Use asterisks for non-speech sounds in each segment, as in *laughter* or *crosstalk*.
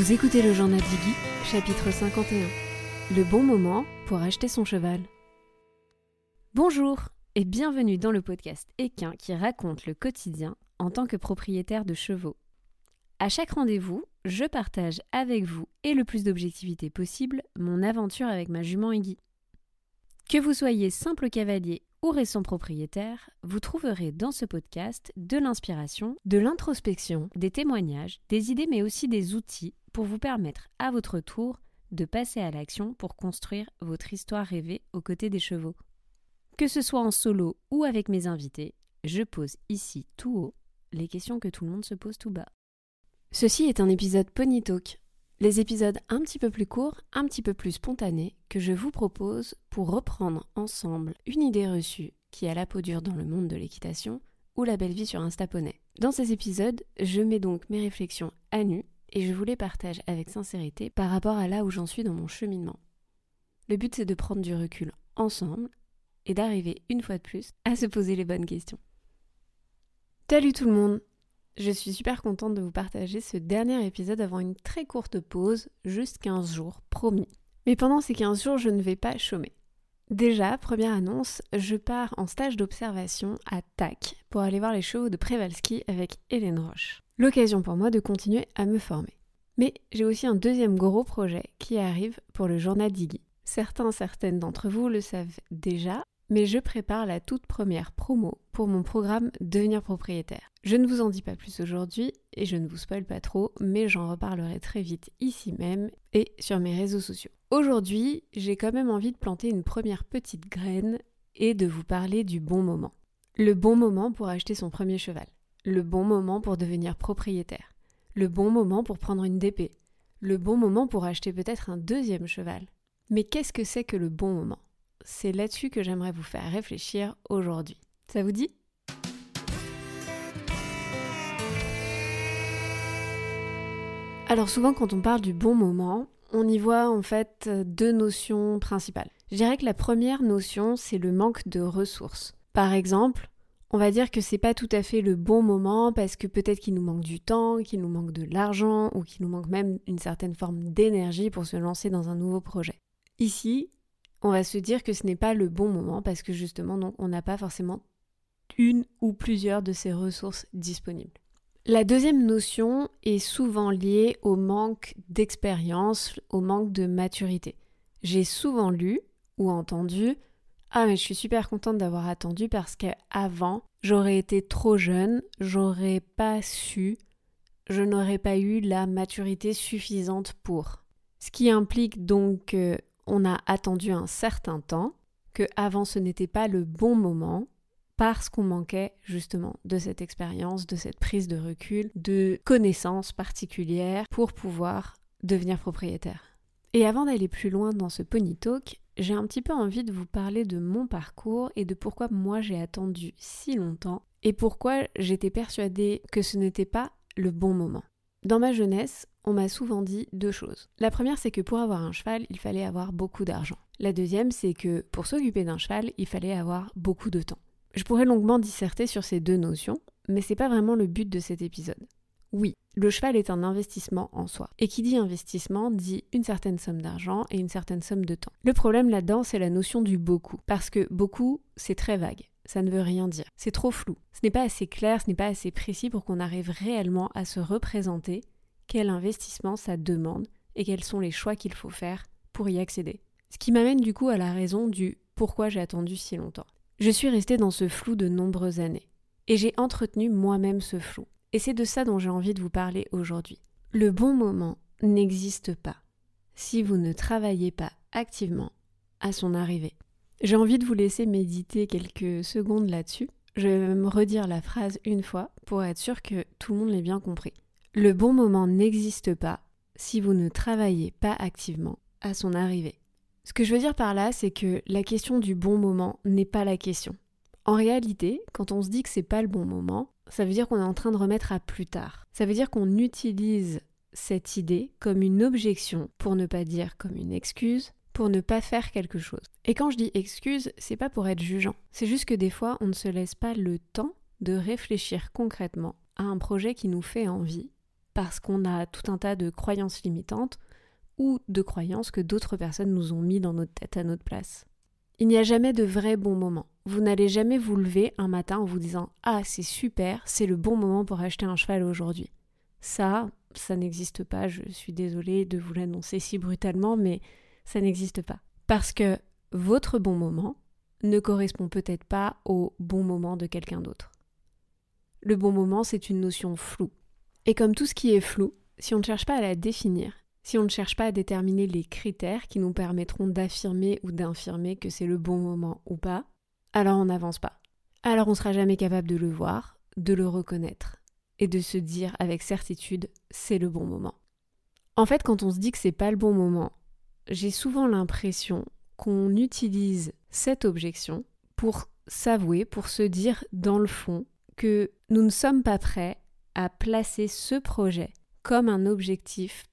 Vous écoutez le journal d'Iggy, chapitre 51. Le bon moment pour acheter son cheval. Bonjour et bienvenue dans le podcast Équin qui raconte le quotidien en tant que propriétaire de chevaux. À chaque rendez-vous, je partage avec vous et le plus d'objectivité possible mon aventure avec ma jument Iggy. Que vous soyez simple cavalier ou récent propriétaire, vous trouverez dans ce podcast de l'inspiration, de l'introspection, des témoignages, des idées mais aussi des outils pour vous permettre à votre tour de passer à l'action pour construire votre histoire rêvée aux côtés des chevaux. Que ce soit en solo ou avec mes invités, je pose ici tout haut les questions que tout le monde se pose tout bas. Ceci est un épisode Pony Talk, les épisodes un petit peu plus courts, un petit peu plus spontanés, que je vous propose pour reprendre ensemble une idée reçue qui a la peau dure dans le monde de l'équitation ou la belle vie sur Instaponnet. Dans ces épisodes, je mets donc mes réflexions à nu et je vous les partage avec sincérité par rapport à là où j'en suis dans mon cheminement. Le but c'est de prendre du recul ensemble et d'arriver une fois de plus à se poser les bonnes questions. Salut tout le monde Je suis super contente de vous partager ce dernier épisode avant une très courte pause, juste 15 jours, promis. Mais pendant ces 15 jours, je ne vais pas chômer. Déjà, première annonce, je pars en stage d'observation à TAC pour aller voir les chevaux de Prévalski avec Hélène Roche. L'occasion pour moi de continuer à me former. Mais j'ai aussi un deuxième gros projet qui arrive pour le journal d'Iggy. Certains, certaines d'entre vous le savent déjà, mais je prépare la toute première promo pour mon programme Devenir propriétaire. Je ne vous en dis pas plus aujourd'hui et je ne vous spoil pas trop, mais j'en reparlerai très vite ici même et sur mes réseaux sociaux. Aujourd'hui, j'ai quand même envie de planter une première petite graine et de vous parler du bon moment. Le bon moment pour acheter son premier cheval. Le bon moment pour devenir propriétaire. Le bon moment pour prendre une DP. Le bon moment pour acheter peut-être un deuxième cheval. Mais qu'est-ce que c'est que le bon moment? C'est là-dessus que j'aimerais vous faire réfléchir aujourd'hui. Ça vous dit? Alors souvent quand on parle du bon moment, on y voit en fait deux notions principales. Je dirais que la première notion, c'est le manque de ressources. Par exemple, on va dire que c'est pas tout à fait le bon moment parce que peut-être qu'il nous manque du temps, qu'il nous manque de l'argent ou qu'il nous manque même une certaine forme d'énergie pour se lancer dans un nouveau projet. Ici, on va se dire que ce n'est pas le bon moment parce que justement, on n'a pas forcément une ou plusieurs de ces ressources disponibles. La deuxième notion est souvent liée au manque d'expérience, au manque de maturité. J'ai souvent lu ou entendu Ah mais je suis super contente d'avoir attendu parce qu'avant j'aurais été trop jeune, j'aurais pas su, je n'aurais pas eu la maturité suffisante pour. Ce qui implique donc qu'on a attendu un certain temps, que avant ce n'était pas le bon moment, parce qu'on manquait justement de cette expérience, de cette prise de recul, de connaissances particulières pour pouvoir devenir propriétaire. Et avant d'aller plus loin dans ce pony talk, j'ai un petit peu envie de vous parler de mon parcours et de pourquoi moi j'ai attendu si longtemps et pourquoi j'étais persuadée que ce n'était pas le bon moment. Dans ma jeunesse, on m'a souvent dit deux choses. La première, c'est que pour avoir un cheval, il fallait avoir beaucoup d'argent. La deuxième, c'est que pour s'occuper d'un cheval, il fallait avoir beaucoup de temps. Je pourrais longuement disserter sur ces deux notions, mais c'est pas vraiment le but de cet épisode. Oui, le cheval est un investissement en soi. Et qui dit investissement dit une certaine somme d'argent et une certaine somme de temps. Le problème là-dedans, c'est la notion du beaucoup. Parce que beaucoup, c'est très vague. Ça ne veut rien dire. C'est trop flou. Ce n'est pas assez clair, ce n'est pas assez précis pour qu'on arrive réellement à se représenter quel investissement ça demande et quels sont les choix qu'il faut faire pour y accéder. Ce qui m'amène du coup à la raison du pourquoi j'ai attendu si longtemps. Je suis restée dans ce flou de nombreuses années. Et j'ai entretenu moi-même ce flou. Et c'est de ça dont j'ai envie de vous parler aujourd'hui. Le bon moment n'existe pas si vous ne travaillez pas activement à son arrivée. J'ai envie de vous laisser méditer quelques secondes là-dessus. Je vais me redire la phrase une fois pour être sûr que tout le monde l'ait bien compris. Le bon moment n'existe pas si vous ne travaillez pas activement à son arrivée. Ce que je veux dire par là, c'est que la question du bon moment n'est pas la question. En réalité, quand on se dit que c'est pas le bon moment, ça veut dire qu'on est en train de remettre à plus tard. Ça veut dire qu'on utilise cette idée comme une objection, pour ne pas dire comme une excuse, pour ne pas faire quelque chose. Et quand je dis excuse, c'est pas pour être jugeant. C'est juste que des fois, on ne se laisse pas le temps de réfléchir concrètement à un projet qui nous fait envie parce qu'on a tout un tas de croyances limitantes ou de croyances que d'autres personnes nous ont mis dans notre tête à notre place. Il n'y a jamais de vrai bon moment. Vous n'allez jamais vous lever un matin en vous disant Ah, c'est super, c'est le bon moment pour acheter un cheval aujourd'hui. Ça, ça n'existe pas, je suis désolée de vous l'annoncer si brutalement, mais ça n'existe pas. Parce que votre bon moment ne correspond peut-être pas au bon moment de quelqu'un d'autre. Le bon moment, c'est une notion floue. Et comme tout ce qui est flou, si on ne cherche pas à la définir, si on ne cherche pas à déterminer les critères qui nous permettront d'affirmer ou d'infirmer que c'est le bon moment ou pas, alors on n'avance pas. Alors on ne sera jamais capable de le voir, de le reconnaître et de se dire avec certitude c'est le bon moment. En fait, quand on se dit que c'est pas le bon moment, j'ai souvent l'impression qu'on utilise cette objection pour s'avouer, pour se dire dans le fond que nous ne sommes pas prêts à placer ce projet comme un objectif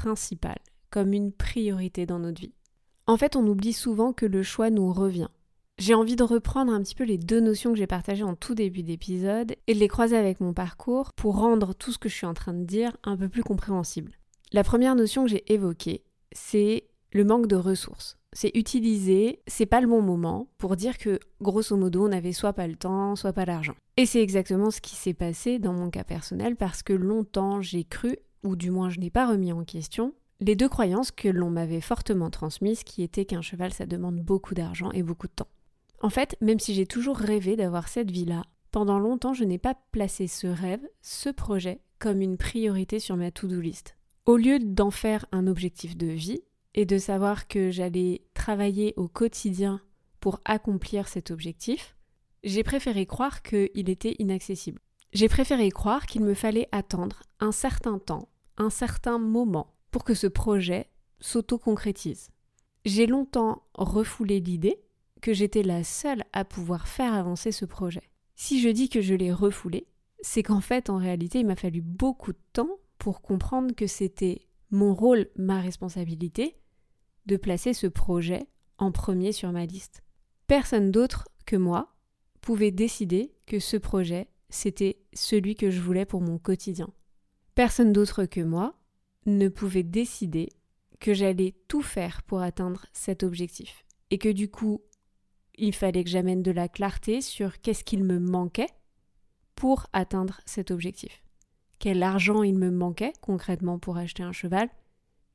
principal, comme une priorité dans notre vie. En fait, on oublie souvent que le choix nous revient. J'ai envie de reprendre un petit peu les deux notions que j'ai partagées en tout début d'épisode et de les croiser avec mon parcours pour rendre tout ce que je suis en train de dire un peu plus compréhensible. La première notion que j'ai évoquée, c'est le manque de ressources. C'est utiliser, c'est pas le bon moment pour dire que grosso modo on n'avait soit pas le temps, soit pas l'argent. Et c'est exactement ce qui s'est passé dans mon cas personnel parce que longtemps j'ai cru ou du moins je n'ai pas remis en question, les deux croyances que l'on m'avait fortement transmises, qui étaient qu'un cheval ça demande beaucoup d'argent et beaucoup de temps. En fait, même si j'ai toujours rêvé d'avoir cette vie-là, pendant longtemps je n'ai pas placé ce rêve, ce projet, comme une priorité sur ma to-do list. Au lieu d'en faire un objectif de vie et de savoir que j'allais travailler au quotidien pour accomplir cet objectif, j'ai préféré croire qu'il était inaccessible. J'ai préféré croire qu'il me fallait attendre un certain temps, un certain moment, pour que ce projet s'auto-concrétise. J'ai longtemps refoulé l'idée que j'étais la seule à pouvoir faire avancer ce projet. Si je dis que je l'ai refoulé, c'est qu'en fait, en réalité, il m'a fallu beaucoup de temps pour comprendre que c'était mon rôle, ma responsabilité, de placer ce projet en premier sur ma liste. Personne d'autre que moi pouvait décider que ce projet c'était celui que je voulais pour mon quotidien. Personne d'autre que moi ne pouvait décider que j'allais tout faire pour atteindre cet objectif. Et que du coup, il fallait que j'amène de la clarté sur qu'est-ce qu'il me manquait pour atteindre cet objectif. Quel argent il me manquait concrètement pour acheter un cheval,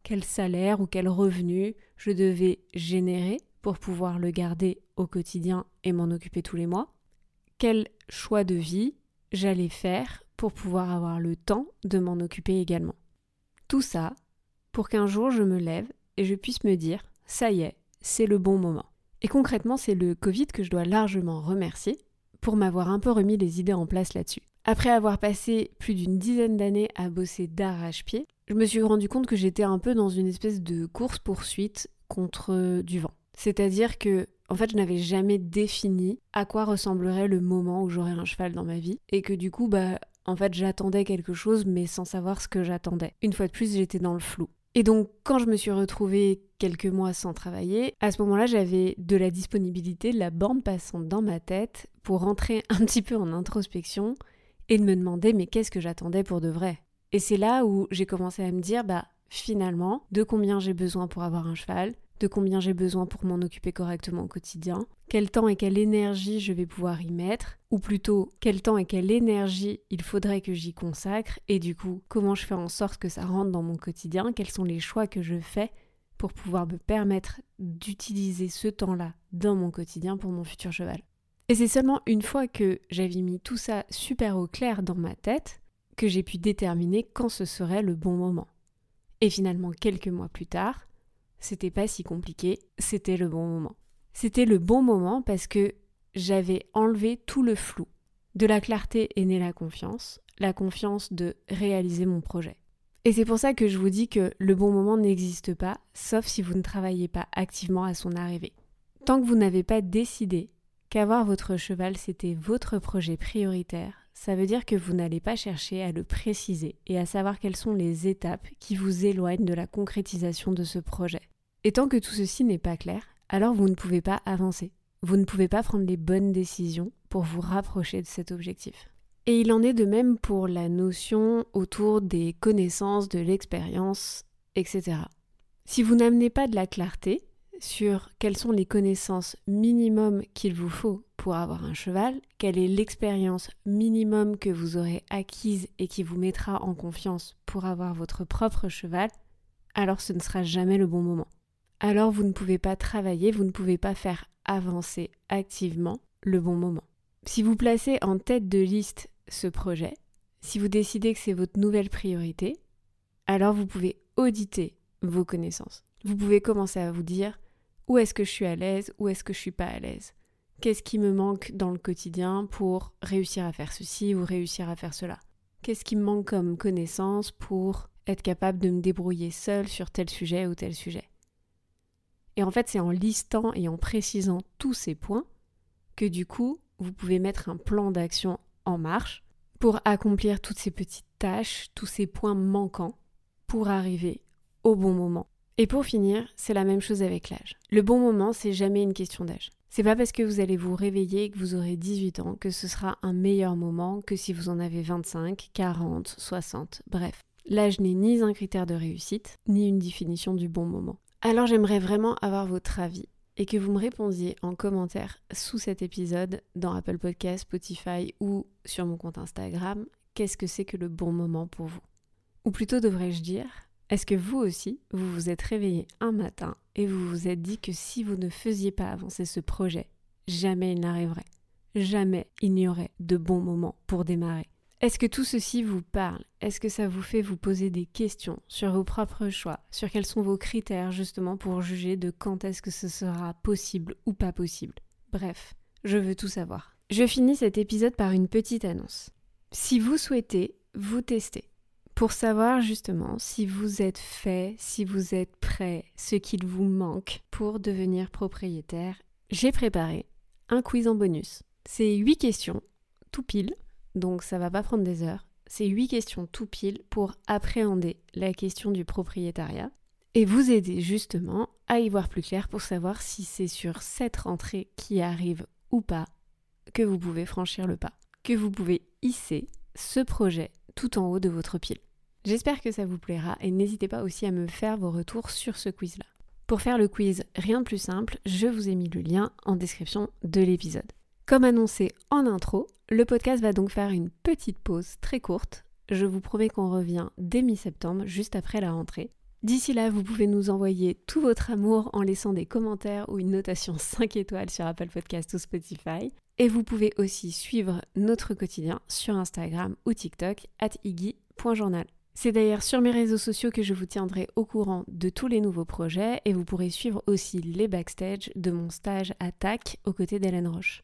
quel salaire ou quel revenu je devais générer pour pouvoir le garder au quotidien et m'en occuper tous les mois, quel choix de vie j'allais faire pour pouvoir avoir le temps de m'en occuper également. Tout ça pour qu'un jour je me lève et je puisse me dire ça y est, c'est le bon moment. Et concrètement, c'est le Covid que je dois largement remercier pour m'avoir un peu remis les idées en place là-dessus. Après avoir passé plus d'une dizaine d'années à bosser d'arrache-pied, je me suis rendu compte que j'étais un peu dans une espèce de course-poursuite contre du vent. C'est-à-dire que en fait, je n'avais jamais défini à quoi ressemblerait le moment où j'aurais un cheval dans ma vie. Et que du coup, bah, en fait, j'attendais quelque chose, mais sans savoir ce que j'attendais. Une fois de plus, j'étais dans le flou. Et donc, quand je me suis retrouvée quelques mois sans travailler, à ce moment-là, j'avais de la disponibilité, de la bande passante dans ma tête pour rentrer un petit peu en introspection et de me demander, mais qu'est-ce que j'attendais pour de vrai? Et c'est là où j'ai commencé à me dire, bah, finalement, de combien j'ai besoin pour avoir un cheval, de combien j'ai besoin pour m'en occuper correctement au quotidien, quel temps et quelle énergie je vais pouvoir y mettre, ou plutôt quel temps et quelle énergie il faudrait que j'y consacre, et du coup comment je fais en sorte que ça rentre dans mon quotidien, quels sont les choix que je fais pour pouvoir me permettre d'utiliser ce temps-là dans mon quotidien pour mon futur cheval. Et c'est seulement une fois que j'avais mis tout ça super au clair dans ma tête que j'ai pu déterminer quand ce serait le bon moment. Et finalement, quelques mois plus tard, c'était pas si compliqué, c'était le bon moment. C'était le bon moment parce que j'avais enlevé tout le flou. De la clarté est née la confiance, la confiance de réaliser mon projet. Et c'est pour ça que je vous dis que le bon moment n'existe pas, sauf si vous ne travaillez pas activement à son arrivée. Tant que vous n'avez pas décidé qu'avoir votre cheval c'était votre projet prioritaire, ça veut dire que vous n'allez pas chercher à le préciser et à savoir quelles sont les étapes qui vous éloignent de la concrétisation de ce projet. Et tant que tout ceci n'est pas clair, alors vous ne pouvez pas avancer. Vous ne pouvez pas prendre les bonnes décisions pour vous rapprocher de cet objectif. Et il en est de même pour la notion autour des connaissances, de l'expérience, etc. Si vous n'amenez pas de la clarté sur quelles sont les connaissances minimum qu'il vous faut pour avoir un cheval, quelle est l'expérience minimum que vous aurez acquise et qui vous mettra en confiance pour avoir votre propre cheval, alors ce ne sera jamais le bon moment. Alors vous ne pouvez pas travailler, vous ne pouvez pas faire avancer activement le bon moment. Si vous placez en tête de liste ce projet, si vous décidez que c'est votre nouvelle priorité, alors vous pouvez auditer vos connaissances. Vous pouvez commencer à vous dire où est-ce que je suis à l'aise, où est-ce que je suis pas à l'aise? Qu'est-ce qui me manque dans le quotidien pour réussir à faire ceci ou réussir à faire cela? Qu'est-ce qui me manque comme connaissance pour être capable de me débrouiller seul sur tel sujet ou tel sujet? Et en fait, c'est en listant et en précisant tous ces points que du coup, vous pouvez mettre un plan d'action en marche pour accomplir toutes ces petites tâches, tous ces points manquants pour arriver au bon moment. Et pour finir, c'est la même chose avec l'âge. Le bon moment, c'est jamais une question d'âge. C'est pas parce que vous allez vous réveiller que vous aurez 18 ans que ce sera un meilleur moment que si vous en avez 25, 40, 60, bref. L'âge n'est ni un critère de réussite, ni une définition du bon moment. Alors j'aimerais vraiment avoir votre avis et que vous me répondiez en commentaire sous cet épisode dans Apple Podcast, Spotify ou sur mon compte Instagram, qu'est-ce que c'est que le bon moment pour vous? Ou plutôt devrais-je dire, est-ce que vous aussi, vous vous êtes réveillé un matin et vous vous êtes dit que si vous ne faisiez pas avancer ce projet, jamais il n'arriverait. Jamais il n'y aurait de bon moment pour démarrer est-ce que tout ceci vous parle? Est-ce que ça vous fait vous poser des questions sur vos propres choix, sur quels sont vos critères justement pour juger de quand est-ce que ce sera possible ou pas possible? Bref, je veux tout savoir. Je finis cet épisode par une petite annonce. Si vous souhaitez vous tester pour savoir justement si vous êtes fait, si vous êtes prêt, ce qu'il vous manque pour devenir propriétaire, j'ai préparé un quiz en bonus. C'est 8 questions, tout pile, donc ça va pas prendre des heures. C'est 8 questions tout pile pour appréhender la question du propriétariat et vous aider justement à y voir plus clair pour savoir si c'est sur cette rentrée qui arrive ou pas que vous pouvez franchir le pas, que vous pouvez hisser ce projet tout en haut de votre pile. J'espère que ça vous plaira et n'hésitez pas aussi à me faire vos retours sur ce quiz-là. Pour faire le quiz, rien de plus simple, je vous ai mis le lien en description de l'épisode. Comme annoncé en intro, le podcast va donc faire une petite pause très courte. Je vous promets qu'on revient dès mi-septembre, juste après la rentrée. D'ici là, vous pouvez nous envoyer tout votre amour en laissant des commentaires ou une notation *laughs* 5 étoiles sur Apple Podcast ou Spotify. Et vous pouvez aussi suivre notre quotidien sur Instagram ou TikTok at iggy.journal. C'est d'ailleurs sur mes réseaux sociaux que je vous tiendrai au courant de tous les nouveaux projets et vous pourrez suivre aussi les backstage de mon stage à TAC aux côtés d'Hélène Roche.